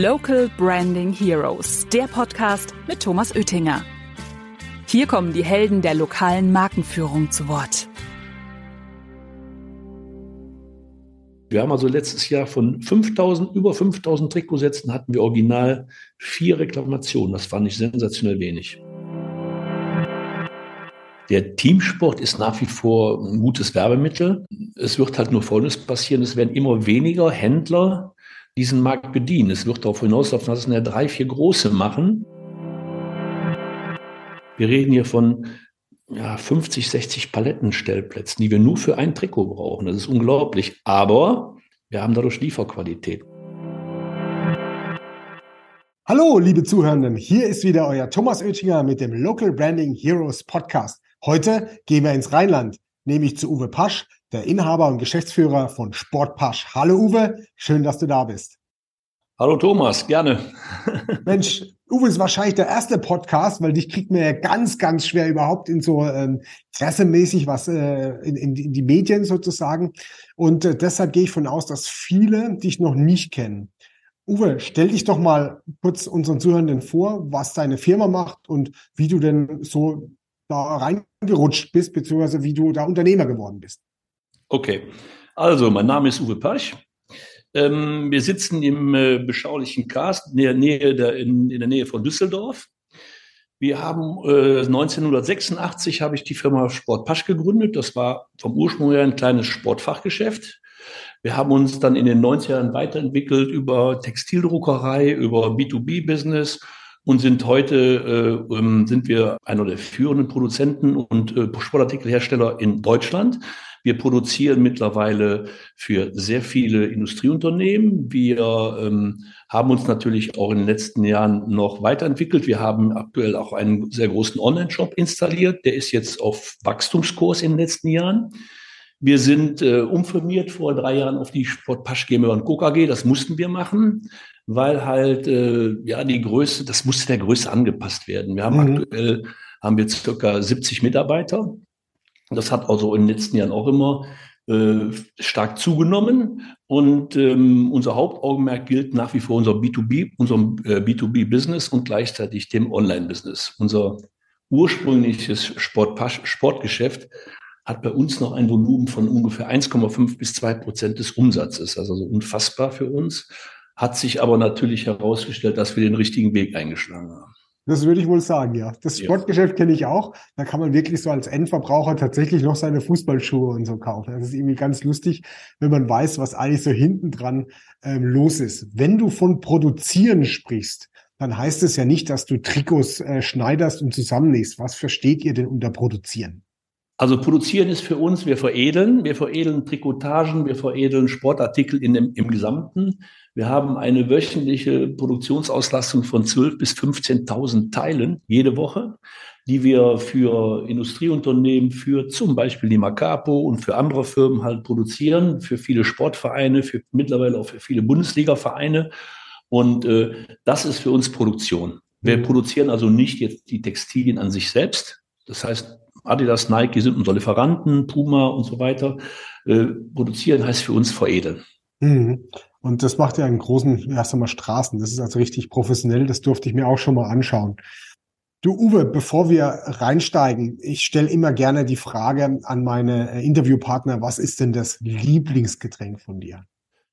Local Branding Heroes, der Podcast mit Thomas Oettinger. Hier kommen die Helden der lokalen Markenführung zu Wort. Wir haben also letztes Jahr von 5000, über 5000 Trikotsätzen hatten wir original vier Reklamationen. Das fand ich sensationell wenig. Der Teamsport ist nach wie vor ein gutes Werbemittel. Es wird halt nur Folgendes passieren. Es werden immer weniger Händler diesen Markt bedienen. Es wird darauf hinauslaufen, dass es eine drei, vier große machen. Wir reden hier von ja, 50, 60 Palettenstellplätzen, die wir nur für ein Trikot brauchen. Das ist unglaublich. Aber wir haben dadurch Lieferqualität. Hallo, liebe Zuhörenden. Hier ist wieder euer Thomas Oettinger mit dem Local Branding Heroes Podcast. Heute gehen wir ins Rheinland, nämlich zu Uwe Pasch, der Inhaber und Geschäftsführer von Sport Pasch. Hallo Uwe, schön, dass du da bist. Hallo Thomas, gerne. Mensch, Uwe ist wahrscheinlich der erste Podcast, weil dich kriegt mir ja ganz, ganz schwer überhaupt in so ähm, pressemäßig was äh, in, in, in, die Medien sozusagen. Und äh, deshalb gehe ich von aus, dass viele dich noch nicht kennen. Uwe, stell dich doch mal kurz unseren Zuhörenden vor, was deine Firma macht und wie du denn so da reingerutscht bist, beziehungsweise wie du da Unternehmer geworden bist. Okay, also mein Name ist Uwe Pasch. Ähm, wir sitzen im äh, beschaulichen Kast in der Nähe, der, in, in der Nähe von Düsseldorf. Wir haben äh, 1986 habe ich die Firma Sport Pasch gegründet. Das war vom Ursprung her ein kleines Sportfachgeschäft. Wir haben uns dann in den 90 Jahren weiterentwickelt über Textildruckerei, über B2B-Business und sind heute äh, ähm, sind wir einer der führenden Produzenten und äh, Sportartikelhersteller in Deutschland. Wir produzieren mittlerweile für sehr viele Industrieunternehmen. Wir ähm, haben uns natürlich auch in den letzten Jahren noch weiterentwickelt. Wir haben aktuell auch einen sehr großen Online-Shop installiert. Der ist jetzt auf Wachstumskurs in den letzten Jahren. Wir sind äh, umfirmiert vor drei Jahren auf die Sportpasch GmbH und Co. AG. Das mussten wir machen, weil halt äh, ja die Größe, das musste der Größe angepasst werden. Wir haben mhm. aktuell haben wir circa 70 Mitarbeiter das hat also in den letzten Jahren auch immer äh, stark zugenommen. Und ähm, unser Hauptaugenmerk gilt nach wie vor unser B2B, unserem äh, B2B-Business und gleichzeitig dem Online-Business. Unser ursprüngliches Sport Sportgeschäft hat bei uns noch ein Volumen von ungefähr 1,5 bis 2 Prozent des Umsatzes. Also so unfassbar für uns. Hat sich aber natürlich herausgestellt, dass wir den richtigen Weg eingeschlagen haben. Das würde ich wohl sagen, ja. Das Sportgeschäft kenne ich auch. Da kann man wirklich so als Endverbraucher tatsächlich noch seine Fußballschuhe und so kaufen. Das ist irgendwie ganz lustig, wenn man weiß, was eigentlich so hinten dran ähm, los ist. Wenn du von Produzieren sprichst, dann heißt es ja nicht, dass du Trikots äh, schneiderst und zusammennähst. Was versteht ihr denn unter Produzieren? Also produzieren ist für uns, wir veredeln, wir veredeln Trikotagen, wir veredeln Sportartikel in dem, im Gesamten. Wir haben eine wöchentliche Produktionsauslastung von 12.000 bis 15.000 Teilen jede Woche, die wir für Industrieunternehmen, für zum Beispiel die Macapo und für andere Firmen halt produzieren, für viele Sportvereine, für mittlerweile auch für viele Bundesliga-Vereine. Und äh, das ist für uns Produktion. Wir mhm. produzieren also nicht jetzt die Textilien an sich selbst. Das heißt, Adidas, Nike sind unsere Lieferanten, Puma und so weiter. Äh, produzieren heißt für uns veredeln. Mhm. Und das macht ja einen großen, erst einmal Straßen. Das ist also richtig professionell. Das durfte ich mir auch schon mal anschauen. Du Uwe, bevor wir reinsteigen, ich stelle immer gerne die Frage an meine äh, Interviewpartner, was ist denn das Lieblingsgetränk von dir?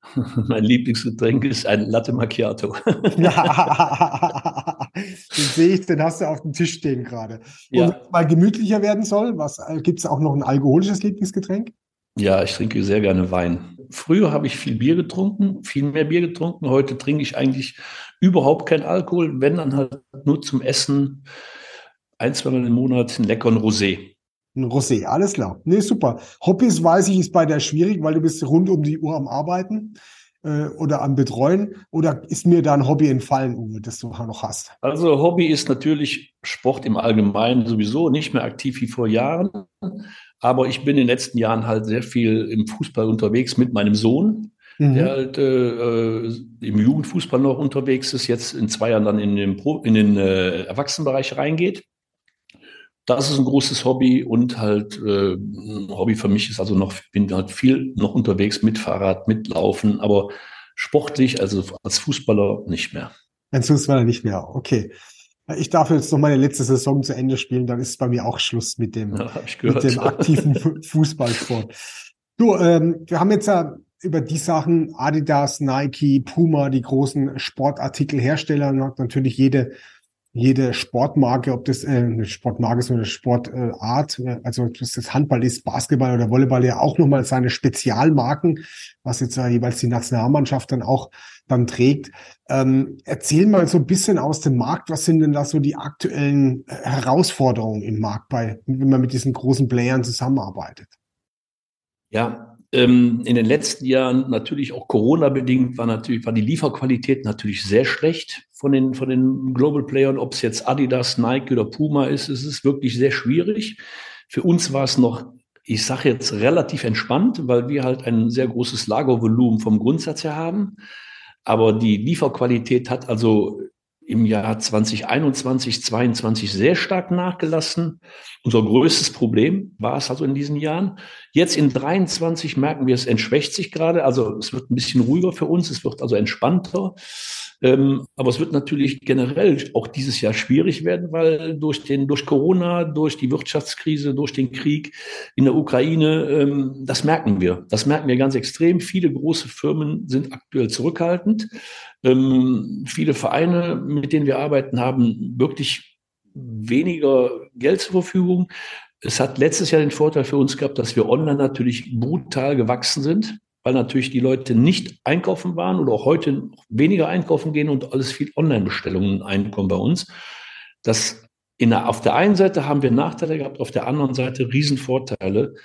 Mein Lieblingsgetränk ist ein Latte Macchiato. ja, den sehe ich, den hast du auf dem Tisch stehen gerade. Ja. Und mal gemütlicher werden soll, was äh, gibt es auch noch ein alkoholisches Lieblingsgetränk? Ja, ich trinke sehr gerne Wein. Früher habe ich viel Bier getrunken, viel mehr Bier getrunken. Heute trinke ich eigentlich überhaupt keinen Alkohol, wenn dann halt nur zum Essen ein, zwei Mal im Monat einen leckeren Rosé. Ein Rosé, alles klar. Nee, super. Hobbys weiß ich, ist bei dir schwierig, weil du bist rund um die Uhr am Arbeiten äh, oder am Betreuen. Oder ist mir da ein Hobby entfallen, Uwe, das du noch hast? Also Hobby ist natürlich Sport im Allgemeinen sowieso, nicht mehr aktiv wie vor Jahren. Aber ich bin in den letzten Jahren halt sehr viel im Fußball unterwegs mit meinem Sohn, mhm. der halt äh, äh, im Jugendfußball noch unterwegs ist, jetzt in zwei Jahren dann in den, Pro, in den äh, Erwachsenenbereich reingeht. Das ist ein großes Hobby und halt äh, ein Hobby für mich ist also noch, bin halt viel noch unterwegs mit Fahrrad, mit Laufen, aber sportlich, also als Fußballer nicht mehr. Als Fußballer nicht mehr, okay. Ich darf jetzt noch meine letzte Saison zu Ende spielen, dann ist bei mir auch Schluss mit dem, ja, mit dem aktiven Fußballsport. Du, ähm, wir haben jetzt ja über die Sachen Adidas, Nike, Puma, die großen Sportartikelhersteller und natürlich jede jede Sportmarke, ob das äh, eine Sportmarke ist oder eine Sportart, äh, also ob das Handball ist, Basketball oder Volleyball, ja auch nochmal seine Spezialmarken, was jetzt äh, jeweils die Nationalmannschaft dann auch dann trägt. Ähm, erzähl mal so ein bisschen aus dem Markt, was sind denn da so die aktuellen äh, Herausforderungen im Markt bei, wenn man mit diesen großen Playern zusammenarbeitet? Ja, ähm, in den letzten Jahren natürlich auch Corona-bedingt war natürlich, war die Lieferqualität natürlich sehr schlecht von den, von den Global Playern, ob es jetzt Adidas, Nike oder Puma ist. Es ist wirklich sehr schwierig. Für uns war es noch, ich sage jetzt relativ entspannt, weil wir halt ein sehr großes Lagervolumen vom Grundsatz her haben. Aber die Lieferqualität hat also im Jahr 2021, 2022 sehr stark nachgelassen. Unser größtes Problem war es also in diesen Jahren. Jetzt in 23 merken wir, es entschwächt sich gerade. Also es wird ein bisschen ruhiger für uns. Es wird also entspannter. Ähm, aber es wird natürlich generell auch dieses Jahr schwierig werden, weil durch den, durch Corona, durch die Wirtschaftskrise, durch den Krieg in der Ukraine, ähm, das merken wir. Das merken wir ganz extrem. Viele große Firmen sind aktuell zurückhaltend. Ähm, viele Vereine, mit denen wir arbeiten, haben wirklich weniger Geld zur Verfügung. Es hat letztes Jahr den Vorteil für uns gehabt, dass wir online natürlich brutal gewachsen sind weil natürlich die Leute nicht einkaufen waren oder auch heute weniger einkaufen gehen und alles viel Online-Bestellungen einkommen bei uns. Das in der, auf der einen Seite haben wir Nachteile gehabt, auf der anderen Seite Riesenvorteile.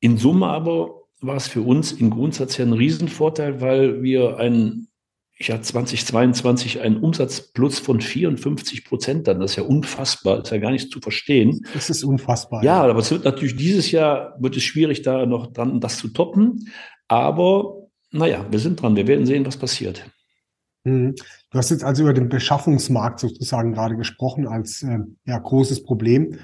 In Summe aber war es für uns im Grundsatz ja ein Riesenvorteil, weil wir ein, ich hatte 2022 einen Umsatzplus von 54 Prozent dann. Das ist ja unfassbar, ist ja gar nicht zu verstehen. Das ist unfassbar. Ja, ja, aber es wird natürlich dieses Jahr wird es schwierig, da noch dran das zu toppen. Aber naja, wir sind dran. Wir werden sehen, was passiert. Mhm. Du hast jetzt also über den Beschaffungsmarkt sozusagen gerade gesprochen als äh, ja, großes Problem.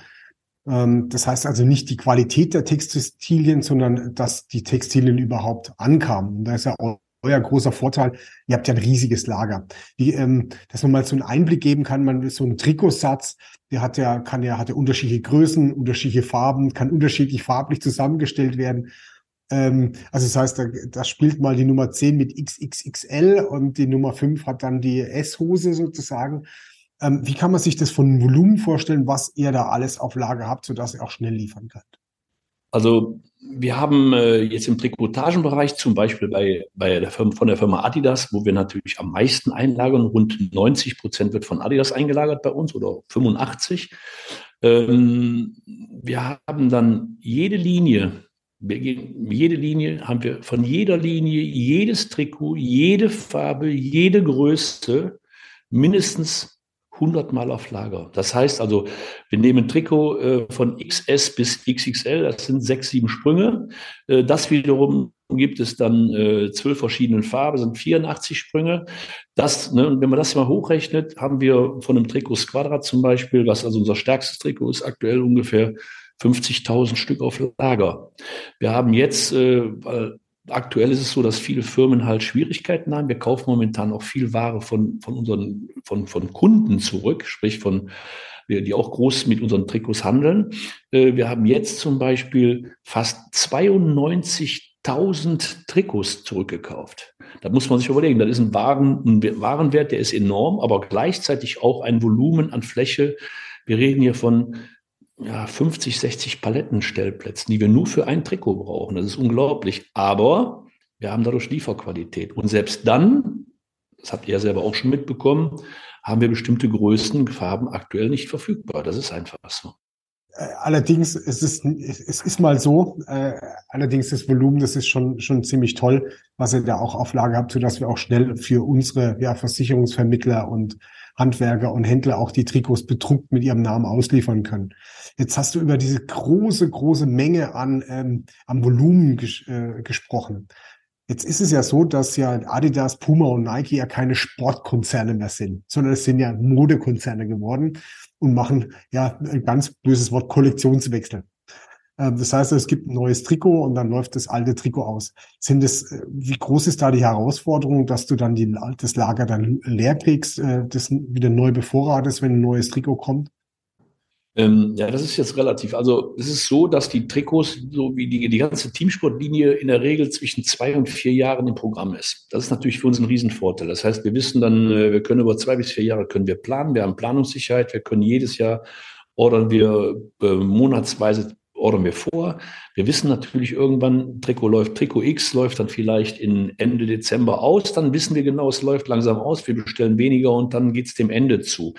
Ähm, das heißt also nicht die Qualität der Textilien, sondern dass die Textilien überhaupt ankamen. Und da ist ja euer großer Vorteil, ihr habt ja ein riesiges Lager. Wie, ähm, dass man mal so einen Einblick geben kann, man so einen Trikotsatz, der hat ja, kann ja, hat ja unterschiedliche Größen, unterschiedliche Farben, kann unterschiedlich farblich zusammengestellt werden. Ähm, also das heißt, da, da spielt mal die Nummer 10 mit XXXL und die Nummer 5 hat dann die S-Hose sozusagen. Ähm, wie kann man sich das von Volumen vorstellen, was ihr da alles auf Lager habt, sodass ihr auch schnell liefern könnt? Also wir haben äh, jetzt im Trikotagenbereich zum Beispiel bei, bei der Firma, von der Firma Adidas, wo wir natürlich am meisten einlagern, rund 90 Prozent wird von Adidas eingelagert bei uns oder 85. Ähm, wir haben dann jede Linie jede Linie haben wir von jeder Linie, jedes Trikot, jede Farbe, jede Größe mindestens 100 Mal auf Lager. Das heißt also, wir nehmen Trikot äh, von XS bis XXL, das sind sechs, sieben Sprünge. Äh, das wiederum gibt es dann äh, zwölf verschiedenen Farben, sind 84 Sprünge. Das, ne, wenn man das mal hochrechnet, haben wir von einem Trikot Squadra zum Beispiel, was also unser stärkstes Trikot ist, aktuell ungefähr 50.000 Stück auf Lager. Wir haben jetzt, äh, weil aktuell ist es so, dass viele Firmen halt Schwierigkeiten haben. Wir kaufen momentan auch viel Ware von, von unseren, von, von Kunden zurück, sprich von, die auch groß mit unseren Trikots handeln. Äh, wir haben jetzt zum Beispiel fast 92.000 Trikots zurückgekauft. Da muss man sich überlegen, das ist ein, Waren, ein Warenwert, der ist enorm, aber gleichzeitig auch ein Volumen an Fläche. Wir reden hier von ja, 50, 60 Palettenstellplätzen, die wir nur für ein Trikot brauchen. Das ist unglaublich. Aber wir haben dadurch Lieferqualität. Und selbst dann, das habt ihr ja selber auch schon mitbekommen, haben wir bestimmte Größen, Farben aktuell nicht verfügbar. Das ist einfach so. Äh, allerdings es ist es ist mal so. Äh, allerdings das Volumen, das ist schon schon ziemlich toll, was ihr da auch auf Lage habt, so dass wir auch schnell für unsere ja, Versicherungsvermittler und Handwerker und Händler auch die Trikots bedruckt mit ihrem Namen ausliefern können. Jetzt hast du über diese große, große Menge an, ähm, am Volumen ges äh, gesprochen. Jetzt ist es ja so, dass ja Adidas, Puma und Nike ja keine Sportkonzerne mehr sind, sondern es sind ja Modekonzerne geworden und machen ja ein ganz böses Wort Kollektionswechsel. Ähm, das heißt, es gibt ein neues Trikot und dann läuft das alte Trikot aus. Sind es, äh, wie groß ist da die Herausforderung, dass du dann die, das Lager dann leer kriegst, äh, das wieder neu bevorratest, wenn ein neues Trikot kommt? Ähm, ja, das ist jetzt relativ. Also es ist so, dass die Trikots, so wie die, die ganze Teamsportlinie in der Regel zwischen zwei und vier Jahren im Programm ist. Das ist natürlich für uns ein Riesenvorteil. Das heißt, wir wissen dann, äh, wir können über zwei bis vier Jahre können wir planen, wir haben Planungssicherheit, wir können jedes Jahr ordern wir äh, monatsweise ordern wir vor. Wir wissen natürlich irgendwann, Trikot läuft, Trikot X läuft dann vielleicht in Ende Dezember aus. Dann wissen wir genau, es läuft langsam aus. Wir bestellen weniger und dann geht es dem Ende zu.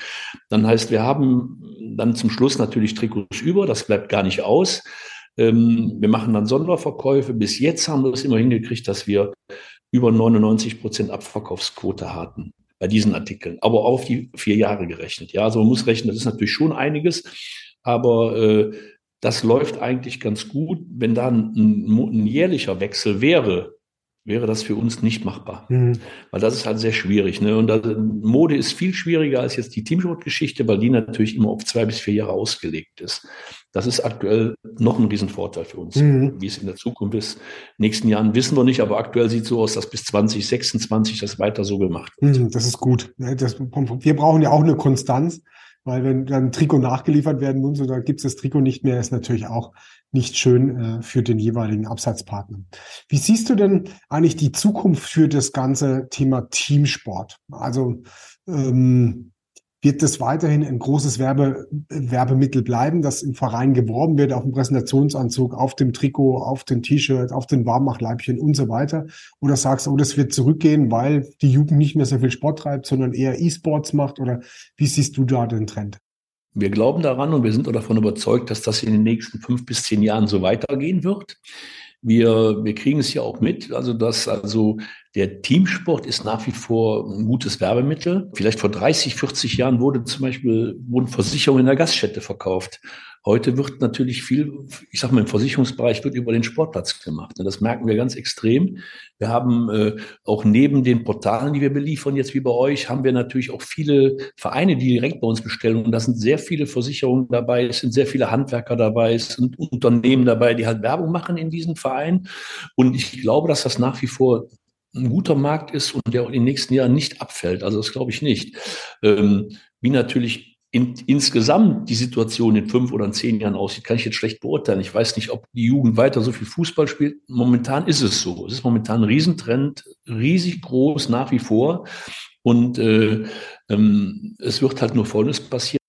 Dann heißt, wir haben dann zum Schluss natürlich Trikots über. Das bleibt gar nicht aus. Ähm, wir machen dann Sonderverkäufe. Bis jetzt haben wir es immer hingekriegt, dass wir über 99 Prozent Abverkaufsquote hatten bei diesen Artikeln, aber auf die vier Jahre gerechnet. Ja, also man muss rechnen, das ist natürlich schon einiges, aber äh, das läuft eigentlich ganz gut. Wenn da ein, ein jährlicher Wechsel wäre, wäre das für uns nicht machbar. Mhm. Weil das ist halt sehr schwierig. Ne? Und das, Mode ist viel schwieriger als jetzt die Teamsport-Geschichte, weil die natürlich immer auf zwei bis vier Jahre ausgelegt ist. Das ist aktuell noch ein Riesenvorteil für uns. Mhm. Wie es in der Zukunft ist, nächsten Jahren wissen wir nicht, aber aktuell sieht es so aus, dass bis 2026 das weiter so gemacht wird. Mhm, das ist gut. Das, wir brauchen ja auch eine Konstanz. Weil wenn dann Trikot nachgeliefert werden muss, oder gibt es das Trikot nicht mehr, ist natürlich auch nicht schön äh, für den jeweiligen Absatzpartner. Wie siehst du denn eigentlich die Zukunft für das ganze Thema Teamsport? Also ähm, wird das weiterhin ein großes Werbe, Werbemittel bleiben, das im Verein geworben wird, auf dem Präsentationsanzug, auf dem Trikot, auf dem T-Shirt, auf den Warmachleibchen und so weiter? Oder sagst du, oh, das wird zurückgehen, weil die Jugend nicht mehr so viel Sport treibt, sondern eher E-Sports macht? Oder wie siehst du da den Trend? Wir glauben daran und wir sind auch davon überzeugt, dass das in den nächsten fünf bis zehn Jahren so weitergehen wird. Wir, wir kriegen es ja auch mit, also dass also der Teamsport ist nach wie vor ein gutes Werbemittel. Vielleicht vor 30, 40 Jahren wurde zum Beispiel wurden Versicherungen in der Gaststätte verkauft. Heute wird natürlich viel, ich sag mal, im Versicherungsbereich wird über den Sportplatz gemacht. Und das merken wir ganz extrem. Wir haben äh, auch neben den Portalen, die wir beliefern, jetzt wie bei euch, haben wir natürlich auch viele Vereine, die direkt bei uns bestellen. Und da sind sehr viele Versicherungen dabei, es sind sehr viele Handwerker dabei, es sind Unternehmen dabei, die halt Werbung machen in diesen Vereinen. Und ich glaube, dass das nach wie vor ein guter Markt ist und der in den nächsten Jahren nicht abfällt. Also das glaube ich nicht. Ähm, wie natürlich in, insgesamt die Situation in fünf oder in zehn Jahren aussieht, kann ich jetzt schlecht beurteilen. Ich weiß nicht, ob die Jugend weiter so viel Fußball spielt. Momentan ist es so. Es ist momentan ein Riesentrend, riesig groß nach wie vor. Und äh, ähm, es wird halt nur Folgendes passieren.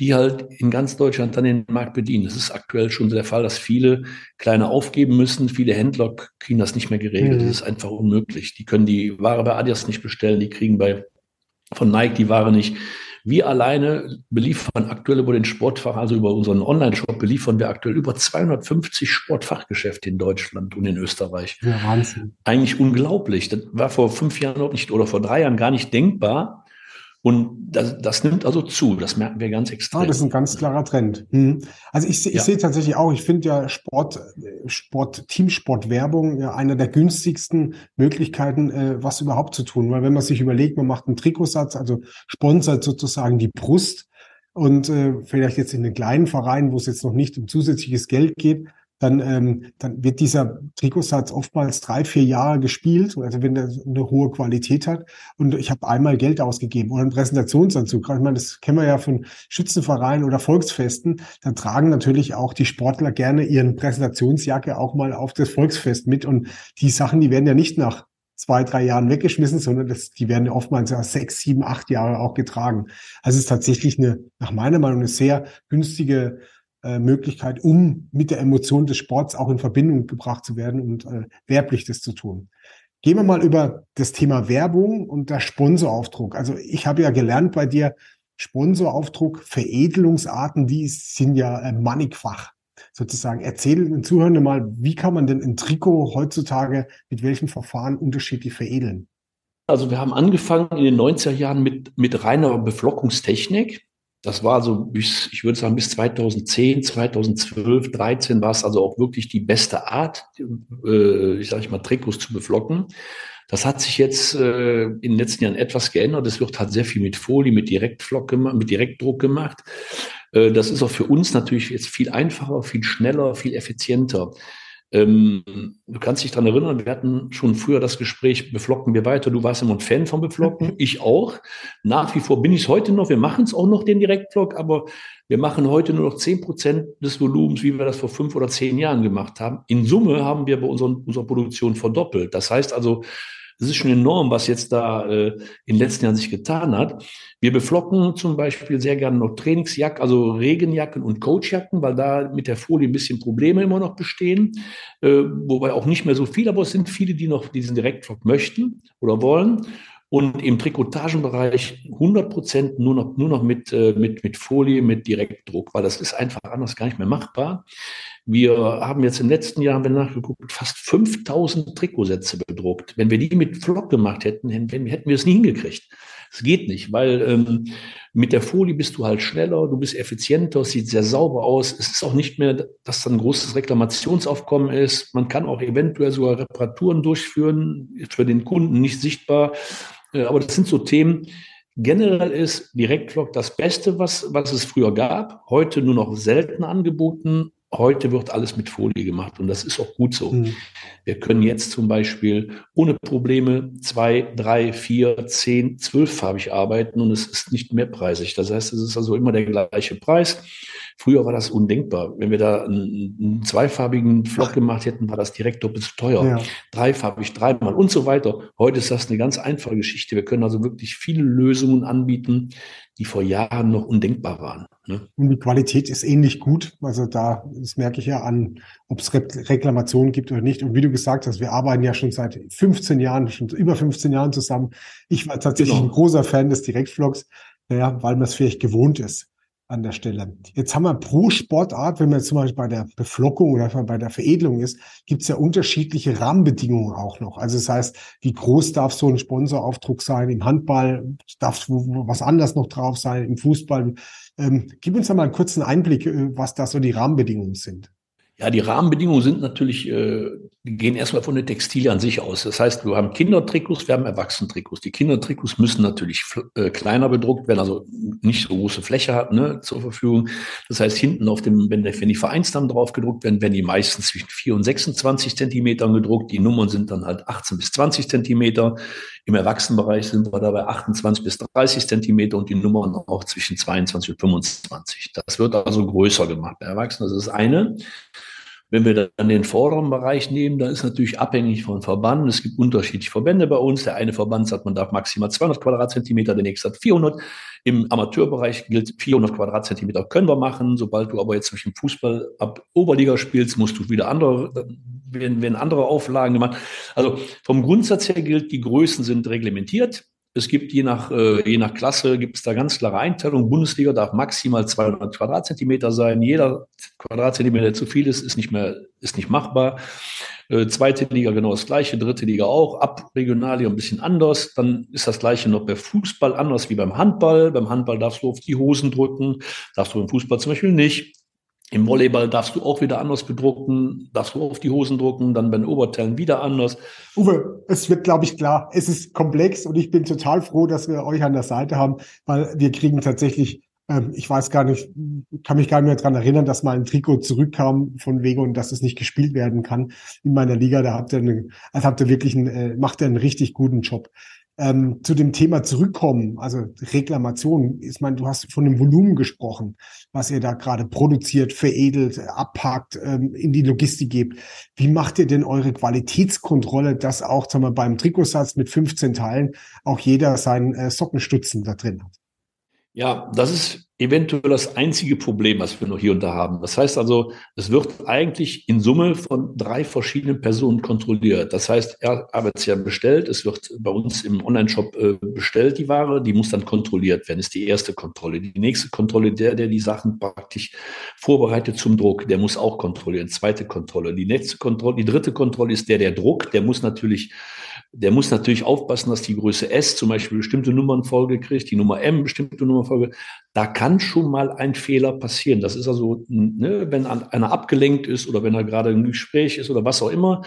Die halt in ganz Deutschland dann den Markt bedienen. Das ist aktuell schon der Fall, dass viele kleine aufgeben müssen. Viele Händler kriegen das nicht mehr geregelt. Mhm. Das ist einfach unmöglich. Die können die Ware bei Adidas nicht bestellen, die kriegen bei von Nike die Ware nicht. Wir alleine beliefern aktuell über den Sportfach, also über unseren Online-Shop, beliefern wir aktuell über 250 Sportfachgeschäfte in Deutschland und in Österreich. Ja, Wahnsinn. Eigentlich unglaublich. Das war vor fünf Jahren noch nicht oder vor drei Jahren gar nicht denkbar. Und das, das nimmt also zu, das merken wir ganz extrem. Ah, das ist ein ganz klarer Trend. Hm. Also ich, ich ja. sehe tatsächlich auch, ich finde ja Sport, Sport, Teamsportwerbung ja eine der günstigsten Möglichkeiten, äh, was überhaupt zu tun. Weil wenn man sich überlegt, man macht einen Trikotsatz, also sponsert sozusagen die Brust und äh, vielleicht jetzt in den kleinen Vereinen, wo es jetzt noch nicht um zusätzliches Geld geht, dann, ähm, dann wird dieser Trikotsatz oftmals drei, vier Jahre gespielt, also wenn der eine hohe Qualität hat. Und ich habe einmal Geld ausgegeben oder einen Präsentationsanzug. Ich meine, das kennen wir ja von Schützenvereinen oder Volksfesten. Da tragen natürlich auch die Sportler gerne ihren Präsentationsjacke auch mal auf das Volksfest mit. Und die Sachen, die werden ja nicht nach zwei, drei Jahren weggeschmissen, sondern das, die werden oftmals ja sechs, sieben, acht Jahre auch getragen. Also es ist tatsächlich eine, nach meiner Meinung, eine sehr günstige äh, Möglichkeit, um mit der Emotion des Sports auch in Verbindung gebracht zu werden und äh, werblich das zu tun. Gehen wir mal über das Thema Werbung und der Sponsoraufdruck. Also ich habe ja gelernt bei dir, Sponsoraufdruck, Veredelungsarten, die sind ja äh, mannigfach sozusagen. Erzähl den Zuhörern mal, wie kann man denn ein Trikot heutzutage mit welchem Verfahren unterschiedlich veredeln? Also wir haben angefangen in den 90er Jahren mit, mit reiner Beflockungstechnik. Das war so bis, ich würde sagen, bis 2010, 2012, 13 war es also auch wirklich die beste Art, äh, ich sage mal, Trikots zu beflocken. Das hat sich jetzt äh, in den letzten Jahren etwas geändert. Es wird halt sehr viel mit Folie, mit Direktflock gemacht, mit Direktdruck gemacht. Äh, das ist auch für uns natürlich jetzt viel einfacher, viel schneller, viel effizienter. Ähm, du kannst dich daran erinnern, wir hatten schon früher das Gespräch, beflocken wir weiter. Du warst immer ein Fan von Beflocken, ich auch. Nach wie vor bin ich es heute noch. Wir machen es auch noch, den Direktflock, aber wir machen heute nur noch zehn Prozent des Volumens, wie wir das vor fünf oder zehn Jahren gemacht haben. In Summe haben wir bei unseren, unserer Produktion verdoppelt. Das heißt also, es ist schon enorm, was jetzt da äh, in den letzten Jahren sich getan hat. Wir beflocken zum Beispiel sehr gerne noch Trainingsjacken, also Regenjacken und Coachjacken, weil da mit der Folie ein bisschen Probleme immer noch bestehen. Äh, wobei auch nicht mehr so viel, aber es sind viele, die noch diesen Direktflock möchten oder wollen. Und im Trikotagenbereich 100 Prozent nur noch, nur noch mit, äh, mit, mit Folie, mit Direktdruck, weil das ist einfach anders gar nicht mehr machbar. Wir haben jetzt im letzten Jahr, wenn nachgeguckt, fast 5000 Trikotsätze bedruckt. Wenn wir die mit Flock gemacht hätten, hätten wir es nie hingekriegt. Es geht nicht, weil ähm, mit der Folie bist du halt schneller, du bist effizienter, es sieht sehr sauber aus. Es ist auch nicht mehr, dass da ein großes Reklamationsaufkommen ist. Man kann auch eventuell sogar Reparaturen durchführen, für den Kunden nicht sichtbar. Äh, aber das sind so Themen. Generell ist Direktflock das Beste, was, was es früher gab. Heute nur noch selten angeboten. Heute wird alles mit Folie gemacht und das ist auch gut so. Mhm. Wir können jetzt zum Beispiel ohne Probleme zwei, drei, vier, zehn, zwölffarbig arbeiten und es ist nicht mehrpreisig. Das heißt, es ist also immer der gleiche Preis. Früher war das undenkbar. Wenn wir da einen, einen zweifarbigen Flock gemacht hätten, war das direkt doppelt so teuer. Ja. Dreifarbig, dreimal und so weiter. Heute ist das eine ganz einfache Geschichte. Wir können also wirklich viele Lösungen anbieten, die vor Jahren noch undenkbar waren. Ne? Und die Qualität ist ähnlich gut. Also da, das merke ich ja an, ob es Re Reklamationen gibt oder nicht. Und wie du gesagt hast, wir arbeiten ja schon seit 15 Jahren, schon über 15 Jahren zusammen. Ich war tatsächlich genau. ein großer Fan des Direktvlogs, ja, weil man es vielleicht gewohnt ist an der Stelle. Jetzt haben wir pro Sportart, wenn man jetzt zum Beispiel bei der Beflockung oder bei der Veredelung ist, gibt es ja unterschiedliche Rahmenbedingungen auch noch. Also das heißt, wie groß darf so ein Sponsoraufdruck sein? Im Handball darf was anders noch drauf sein, im Fußball. Ähm, gib uns da mal einen kurzen Einblick, äh, was da so die Rahmenbedingungen sind. Ja, die Rahmenbedingungen sind natürlich, äh, gehen erstmal von der Textilie an sich aus. Das heißt, wir haben Kindertrikots, wir haben Erwachsenentrikots. Die Kindertrikots müssen natürlich äh, kleiner bedruckt werden, also nicht so große Fläche hat ne, zur Verfügung. Das heißt, hinten auf dem, wenn, wenn die Vereinsnamen drauf gedruckt werden, werden die meistens zwischen 4 und 26 Zentimetern gedruckt. Die Nummern sind dann halt 18 bis 20 Zentimeter. Im Erwachsenenbereich sind wir dabei 28 bis 30 Zentimeter und die Nummern auch zwischen 22 und 25. Das wird also größer gemacht bei Erwachsenen. Das ist eine. Wenn wir dann den vorderen Bereich nehmen, dann ist natürlich abhängig von Verband. Es gibt unterschiedliche Verbände bei uns. Der eine Verband sagt, man darf maximal 200 Quadratzentimeter, der nächste hat 400. Im Amateurbereich gilt 400 Quadratzentimeter können wir machen. Sobald du aber jetzt durch den Fußball ab Oberliga spielst, musst du wieder andere, werden, werden andere Auflagen gemacht. Also vom Grundsatz her gilt, die Größen sind reglementiert. Es gibt je nach, äh, je nach Klasse gibt es da ganz klare Einteilung. Bundesliga darf maximal 200 Quadratzentimeter sein. Jeder Quadratzentimeter, der zu viel ist, ist nicht mehr, ist nicht machbar. Äh, zweite Liga genau das gleiche, dritte Liga auch. Ab Regionalliga ein bisschen anders. Dann ist das gleiche noch bei Fußball anders wie beim Handball. Beim Handball darfst du auf die Hosen drücken, darfst du beim Fußball zum Beispiel nicht. Im Volleyball darfst du auch wieder anders bedrucken, darfst du auf die Hosen drucken, dann bei den Oberteilen wieder anders. Uwe, es wird, glaube ich, klar. Es ist komplex und ich bin total froh, dass wir euch an der Seite haben, weil wir kriegen tatsächlich, ähm, ich weiß gar nicht, kann mich gar nicht mehr dran erinnern, dass mal ein Trikot zurückkam von Wege und dass es nicht gespielt werden kann in meiner Liga. Da habt ihr, eine, also habt ihr wirklich einen, äh, macht ihr einen richtig guten Job ähm, zu dem Thema zurückkommen, also Reklamation, ich meine, du hast von dem Volumen gesprochen, was ihr da gerade produziert, veredelt, abpackt, ähm, in die Logistik gebt. Wie macht ihr denn eure Qualitätskontrolle, dass auch sagen wir, beim Trikotsatz mit 15 Teilen auch jeder seinen äh, Sockenstutzen da drin hat? Ja, das ist eventuell das einzige Problem, was wir noch hier und da haben. Das heißt also, es wird eigentlich in Summe von drei verschiedenen Personen kontrolliert. Das heißt, er es ja bestellt, es wird bei uns im Online-Shop äh, bestellt, die Ware, die muss dann kontrolliert werden, ist die erste Kontrolle. Die nächste Kontrolle, der, der die Sachen praktisch vorbereitet zum Druck, der muss auch kontrollieren. Zweite Kontrolle. Die nächste Kontrolle, die dritte Kontrolle ist der, der Druck, der muss natürlich der muss natürlich aufpassen, dass die Größe S zum Beispiel bestimmte Nummernfolge kriegt, die Nummer M bestimmte Nummernfolge. Da kann schon mal ein Fehler passieren. Das ist also, ne, wenn einer abgelenkt ist oder wenn er gerade im Gespräch ist oder was auch immer,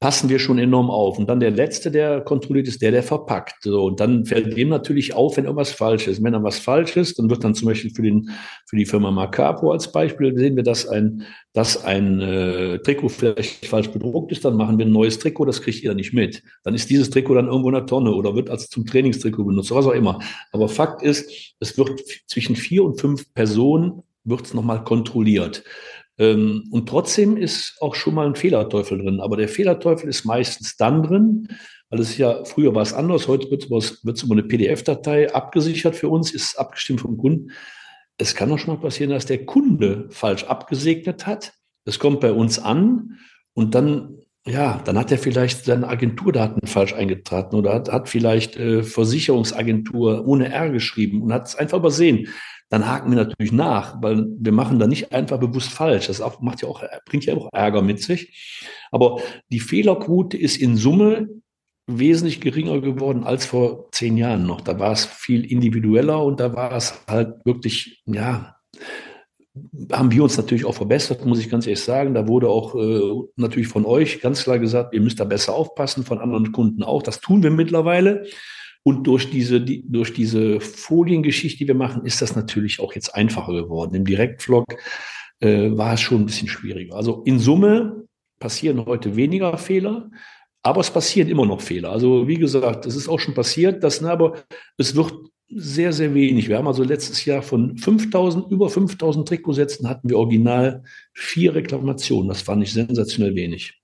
passen wir schon enorm auf. Und dann der letzte, der kontrolliert ist, der, der verpackt. So, und dann fällt dem natürlich auf, wenn irgendwas falsch ist. Wenn dann was falsch ist, dann wird dann zum Beispiel für, den, für die Firma Macapo als Beispiel sehen wir, dass ein, dass ein äh, Trikot vielleicht falsch bedruckt ist, dann machen wir ein neues Trikot, das kriegt ihr nicht mit. Dann ist dieses Trikot dann irgendwo in der Tonne oder wird als zum Trainingstrikot benutzt, was auch immer. Aber Fakt ist, es wird zwischen vier und fünf Personen wird es nochmal kontrolliert. Ähm, und trotzdem ist auch schon mal ein Fehlerteufel drin. Aber der Fehlerteufel ist meistens dann drin, weil es ja, früher war es anders, heute wird es über eine PDF-Datei abgesichert für uns, ist abgestimmt vom Kunden. Es kann auch schon mal passieren, dass der Kunde falsch abgesegnet hat. Es kommt bei uns an und dann, ja, dann hat er vielleicht seine Agenturdaten falsch eingetragen oder hat, hat vielleicht äh, Versicherungsagentur ohne R geschrieben und hat es einfach übersehen dann haken wir natürlich nach, weil wir machen da nicht einfach bewusst falsch. Das macht ja auch, bringt ja auch Ärger mit sich. Aber die Fehlerquote ist in Summe wesentlich geringer geworden als vor zehn Jahren noch. Da war es viel individueller und da war es halt wirklich, ja, haben wir uns natürlich auch verbessert, muss ich ganz ehrlich sagen. Da wurde auch äh, natürlich von euch ganz klar gesagt, ihr müsst da besser aufpassen, von anderen Kunden auch. Das tun wir mittlerweile. Und durch diese, die, durch diese Foliengeschichte, die wir machen, ist das natürlich auch jetzt einfacher geworden. Im Direktvlog äh, war es schon ein bisschen schwieriger. Also in Summe passieren heute weniger Fehler, aber es passieren immer noch Fehler. Also wie gesagt, es ist auch schon passiert, dass, ne, aber es wird sehr, sehr wenig. Wir haben also letztes Jahr von 5000, über 5000 Trikotsätzen hatten wir original vier Reklamationen. Das fand ich sensationell wenig.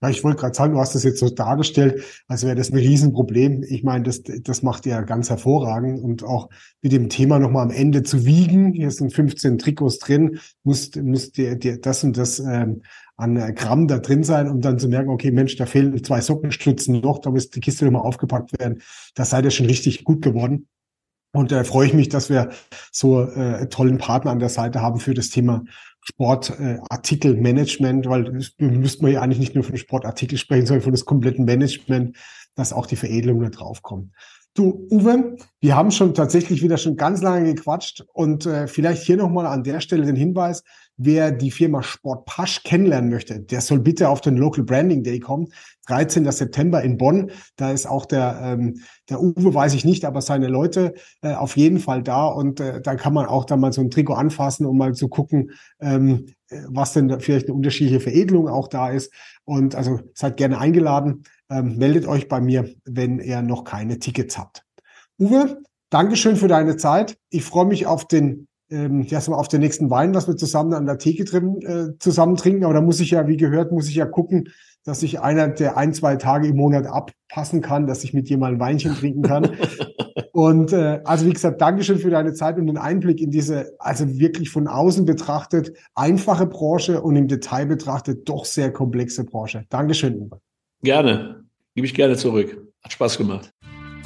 Ja, ich wollte gerade sagen, du hast das jetzt so dargestellt, als wäre das ein Riesenproblem. Ich meine, das, das macht ja ganz hervorragend und auch mit dem Thema nochmal am Ende zu wiegen. Hier sind 15 Trikots drin, muss, muss dir, dir das und das ähm, an Gramm da drin sein, um dann zu merken, okay, Mensch, da fehlen zwei Sockenstützen noch, da muss die Kiste nochmal aufgepackt werden. Da seid ihr schon richtig gut geworden. Und da äh, freue ich mich, dass wir so äh, tollen Partner an der Seite haben für das Thema Sportartikelmanagement, äh, weil wir müssten wir ja eigentlich nicht nur von Sportartikel sprechen, sondern von das kompletten Management, dass auch die Veredelung da drauf kommt. Du, Uwe, wir haben schon tatsächlich wieder schon ganz lange gequatscht und äh, vielleicht hier nochmal an der Stelle den Hinweis, wer die Firma Sport Pasch kennenlernen möchte, der soll bitte auf den Local Branding Day kommen. 13. September in Bonn. Da ist auch der, ähm, der Uwe, weiß ich nicht, aber seine Leute äh, auf jeden Fall da. Und äh, da kann man auch da mal so ein Trikot anfassen, um mal zu gucken, ähm, was denn da vielleicht eine unterschiedliche Veredelung auch da ist. Und also seid gerne eingeladen. Ähm, meldet euch bei mir, wenn ihr noch keine Tickets habt. Uwe, Dankeschön für deine Zeit. Ich freue mich auf den ähm, so auf den nächsten Wein, was wir zusammen an der Theke drin äh, zusammen trinken. Aber da muss ich ja, wie gehört, muss ich ja gucken, dass ich einer der ein, zwei Tage im Monat abpassen kann, dass ich mit dir mal ein Weinchen trinken kann. und äh, also wie gesagt, Dankeschön für deine Zeit und den Einblick in diese, also wirklich von außen betrachtet, einfache Branche und im Detail betrachtet doch sehr komplexe Branche. Dankeschön, Uwe. Gerne. Gebe ich gerne zurück. Hat Spaß gemacht.